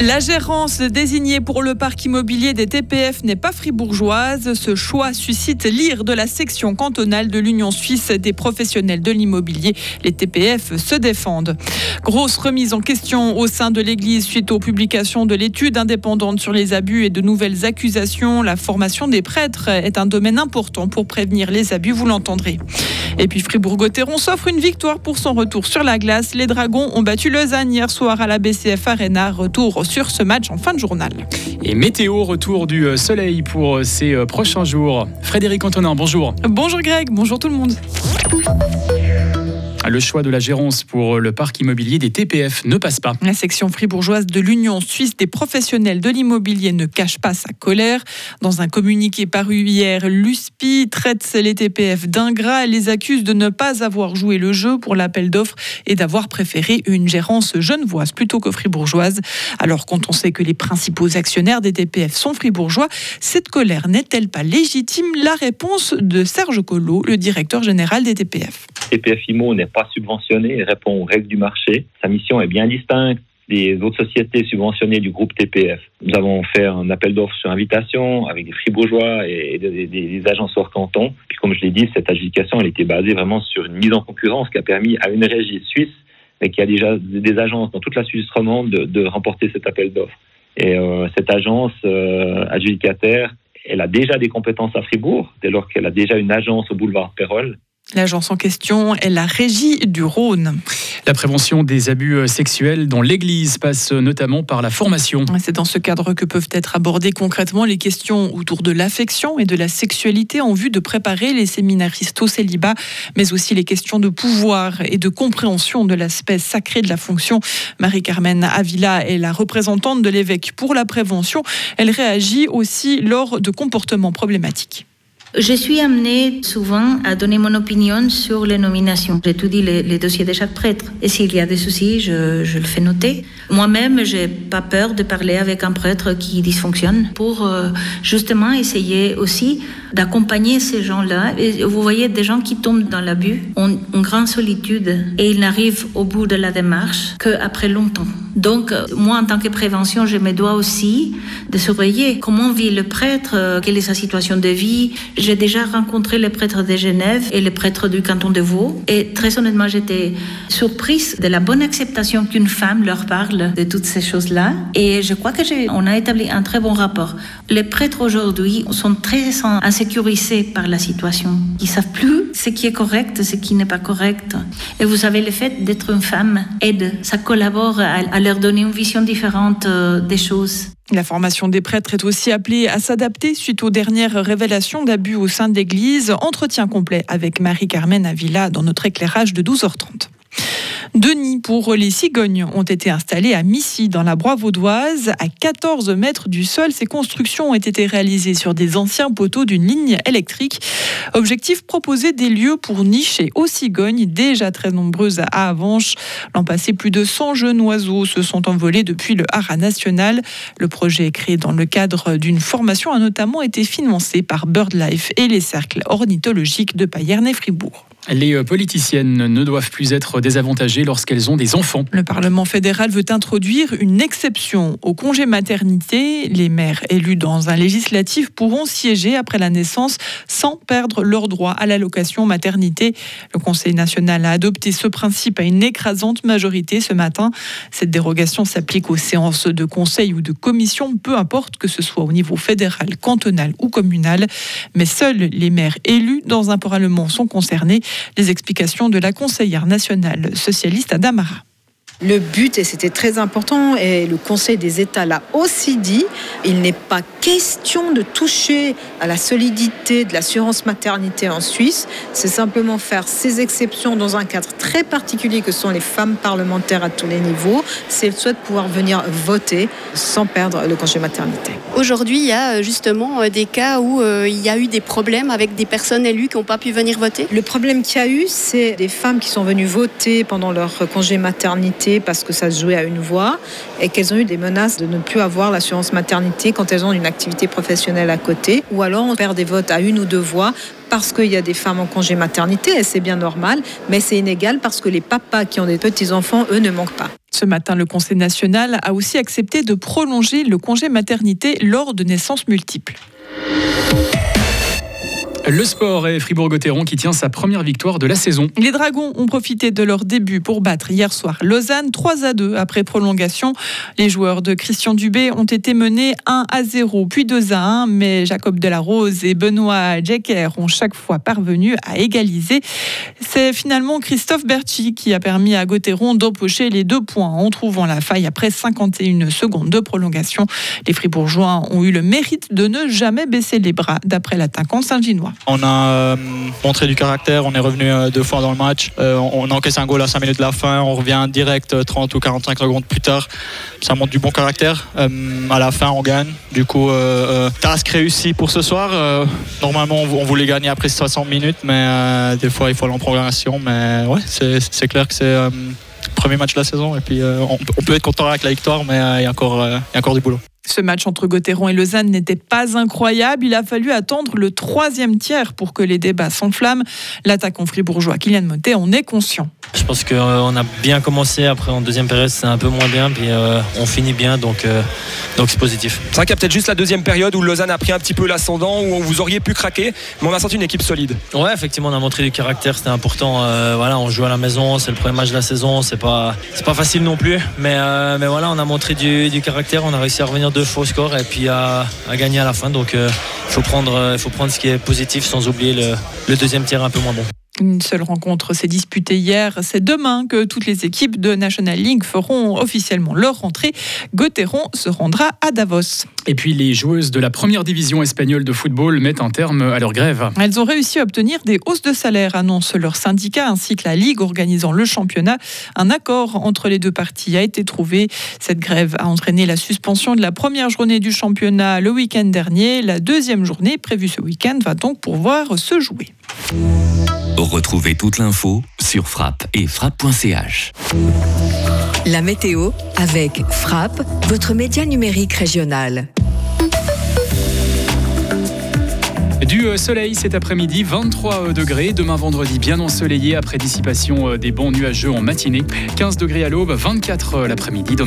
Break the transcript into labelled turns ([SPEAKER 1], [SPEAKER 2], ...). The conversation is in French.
[SPEAKER 1] La gérance désignée pour le parc immobilier des TPF n'est pas fribourgeoise. Ce choix suscite l'ire de la section cantonale de l'Union suisse des professionnels de l'immobilier. Les TPF se défendent. Grosse remise en question au sein de l'Église suite aux publications de l'étude indépendante sur les abus et de nouvelles accusations. La formation des prêtres est un domaine important pour prévenir les abus, vous l'entendrez. Et puis Fribourg-Gotteron s'offre une victoire pour son retour sur la glace. Les Dragons ont battu Lausanne hier soir à la BCF Arena. Retour ce match en fin de journal.
[SPEAKER 2] Et météo, retour du euh, soleil pour euh, ces euh, prochains jours. Frédéric Antonin, bonjour.
[SPEAKER 1] Bonjour Greg, bonjour tout le monde.
[SPEAKER 2] Le choix de la gérance pour le parc immobilier des TPF ne passe pas.
[SPEAKER 1] La section fribourgeoise de l'Union suisse des professionnels de l'immobilier ne cache pas sa colère. Dans un communiqué paru hier, l'USPI traite les TPF d'ingrats et les accuse de ne pas avoir joué le jeu pour l'appel d'offres et d'avoir préféré une gérance genevoise plutôt que fribourgeoise. Alors quand on sait que les principaux actionnaires des TPF sont fribourgeois, cette colère n'est-elle pas légitime? La réponse de Serge Collot, le directeur général des TPF.
[SPEAKER 3] TPF IMO n'est pas subventionné et répond aux règles du marché. Sa mission est bien distincte des autres sociétés subventionnées du groupe TPF. Nous avons fait un appel d'offres sur invitation avec des fribourgeois et des, agences hors canton. Puis comme je l'ai dit, cette adjudication elle était basée vraiment sur une mise en concurrence qui a permis à une régie suisse, mais qui a déjà des agences dans toute la Suisse romande, de, remporter cet appel d'offres. Et euh, cette agence euh, adjudicataire, elle a déjà des compétences à Fribourg, dès lors qu'elle a déjà une agence au boulevard Pérol.
[SPEAKER 1] L'agence en question est la Régie du Rhône.
[SPEAKER 2] La prévention des abus euh, sexuels dans l'Église passe notamment par la formation.
[SPEAKER 1] C'est dans ce cadre que peuvent être abordées concrètement les questions autour de l'affection et de la sexualité en vue de préparer les séminaristes au célibat, mais aussi les questions de pouvoir et de compréhension de l'aspect sacré de la fonction. Marie-Carmen Avila est la représentante de l'évêque pour la prévention. Elle réagit aussi lors de comportements problématiques.
[SPEAKER 4] Je suis amenée souvent à donner mon opinion sur les nominations. J'étudie les, les dossiers de chaque prêtre. Et s'il y a des soucis, je, je le fais noter. Moi-même, j'ai pas peur de parler avec un prêtre qui dysfonctionne pour euh, justement essayer aussi d'accompagner ces gens-là. Vous voyez, des gens qui tombent dans l'abus ont une grande solitude et ils n'arrivent au bout de la démarche qu'après longtemps. Donc, euh, moi, en tant que prévention, je me dois aussi de surveiller comment vit le prêtre, euh, quelle est sa situation de vie. J'ai déjà rencontré les prêtres de Genève et les prêtres du canton de Vaud. Et très honnêtement, j'étais surprise de la bonne acceptation qu'une femme leur parle de toutes ces choses-là. Et je crois que on a établi un très bon rapport. Les prêtres aujourd'hui sont très insécurisés par la situation. Ils savent plus ce qui est correct, ce qui n'est pas correct. Et vous savez, le fait d'être une femme aide, ça collabore à, à leur donner une vision différente euh, des choses.
[SPEAKER 1] La formation des prêtres est aussi appelée à s'adapter suite aux dernières révélations d'abus au sein de l'Église. Entretien complet avec Marie-Carmen Avila dans notre éclairage de 12h30. Deux nids pour les cigognes ont été installés à Missy, dans la Broye vaudoise. À 14 mètres du sol, ces constructions ont été réalisées sur des anciens poteaux d'une ligne électrique. Objectif proposer des lieux pour nicher aux cigognes, déjà très nombreuses à Avanche. L'an passé, plus de 100 jeunes oiseaux se sont envolés depuis le Haras national. Le projet créé dans le cadre d'une formation a notamment été financé par BirdLife et les cercles ornithologiques de Payerne et Fribourg.
[SPEAKER 2] Les euh, politiciennes ne doivent plus être désavantagées lorsqu'elles ont des enfants.
[SPEAKER 1] Le Parlement fédéral veut introduire une exception au congé maternité. Les mères élues dans un législatif pourront siéger après la naissance sans perdre leur droit à l'allocation maternité. Le Conseil national a adopté ce principe à une écrasante majorité ce matin. Cette dérogation s'applique aux séances de conseil ou de commission, peu importe que ce soit au niveau fédéral, cantonal ou communal. Mais seules les maires élues dans un Parlement sont concernées. Les explications de la conseillère nationale socialiste Adamara.
[SPEAKER 5] Le but, et c'était très important, et le Conseil des États l'a aussi dit, il n'est pas question de toucher à la solidité de l'assurance maternité en Suisse. C'est simplement faire ces exceptions dans un cadre très particulier que sont les femmes parlementaires à tous les niveaux, si elles souhaitent pouvoir venir voter sans perdre le congé maternité.
[SPEAKER 6] Aujourd'hui, il y a euh, justement euh, des cas où euh, il y a eu des problèmes avec des personnes élues qui n'ont pas pu venir voter?
[SPEAKER 5] Le problème qu'il y a eu, c'est des femmes qui sont venues voter pendant leur congé maternité parce que ça se jouait à une voix et qu'elles ont eu des menaces de ne plus avoir l'assurance maternité quand elles ont une activité professionnelle à côté. Ou alors on perd des votes à une ou deux voix parce qu'il y a des femmes en congé maternité et c'est bien normal, mais c'est inégal parce que les papas qui ont des petits-enfants, eux, ne manquent pas.
[SPEAKER 1] Ce matin, le Conseil national a aussi accepté de prolonger le congé maternité lors de naissances multiples.
[SPEAKER 2] Le sport et Fribourg-Gotteron qui tient sa première victoire de la saison.
[SPEAKER 1] Les Dragons ont profité de leur début pour battre hier soir Lausanne 3 à 2 après prolongation. Les joueurs de Christian Dubé ont été menés 1 à 0 puis 2 à 1 mais Jacob Delarose et Benoît Jecker ont chaque fois parvenu à égaliser. C'est finalement Christophe Berchi qui a permis à Gotteron d'empocher les deux points en trouvant la faille après 51 secondes de prolongation. Les Fribourgeois ont eu le mérite de ne jamais baisser les bras d'après l'attaquant Saint-Ginois.
[SPEAKER 7] On a euh, montré du caractère, on est revenu euh, deux fois dans le match. Euh, on a encaissé un goal à 5 minutes de la fin, on revient direct 30 ou 45 secondes plus tard. Ça montre du bon caractère. à la fin, on gagne. Du coup, task réussi pour ce soir. normalement, on voulait gagner après 60 minutes, mais des fois, il faut aller en programmation. Mais ouais, c'est clair que c'est le premier match de la saison. Et puis, on, peut être content avec la victoire, mais il y a encore du boulot.
[SPEAKER 1] Ce match entre Gauthieron et Lausanne n'était pas incroyable. Il a fallu attendre le troisième tiers pour que les débats s'enflamment. L'attaquant fribourgeois Kylian Motet en est conscient.
[SPEAKER 8] Je pense qu'on euh, a bien commencé. Après, en deuxième période, c'est un peu moins bien. Puis euh, on finit bien, donc euh, donc c'est positif.
[SPEAKER 9] C'est vrai qu'il y a peut-être juste la deuxième période où Lausanne a pris un petit peu l'ascendant, où vous auriez pu craquer, mais on a senti une équipe solide.
[SPEAKER 8] Ouais, effectivement, on a montré du caractère. C'était important. voilà, on joue à la maison. C'est le premier match de la saison. C'est pas c'est pas facile non plus, mais mais voilà, on a montré du, caractère. On a réussi à revenir deux fois au score et puis à, gagner à la fin. Donc il faut prendre il faut prendre ce qui est positif sans oublier le, le deuxième tiers un peu moins bon.
[SPEAKER 1] Une seule rencontre s'est disputée hier. C'est demain que toutes les équipes de National League feront officiellement leur rentrée. Gauthieron se rendra à Davos.
[SPEAKER 2] Et puis les joueuses de la première division espagnole de football mettent un terme à leur grève.
[SPEAKER 1] Elles ont réussi à obtenir des hausses de salaire, annonce leur syndicat ainsi que la Ligue organisant le championnat. Un accord entre les deux parties a été trouvé. Cette grève a entraîné la suspension de la première journée du championnat le week-end dernier. La deuxième journée prévue ce week-end va donc pouvoir se jouer.
[SPEAKER 10] Retrouvez toute l'info sur frappe et frappe.ch.
[SPEAKER 11] La météo avec Frappe, votre média numérique régional.
[SPEAKER 2] Du euh, soleil cet après-midi, 23 euh, degrés. Demain vendredi, bien ensoleillé après dissipation euh, des bons nuageux en matinée. 15 degrés à l'aube, 24 l'après-midi. Demain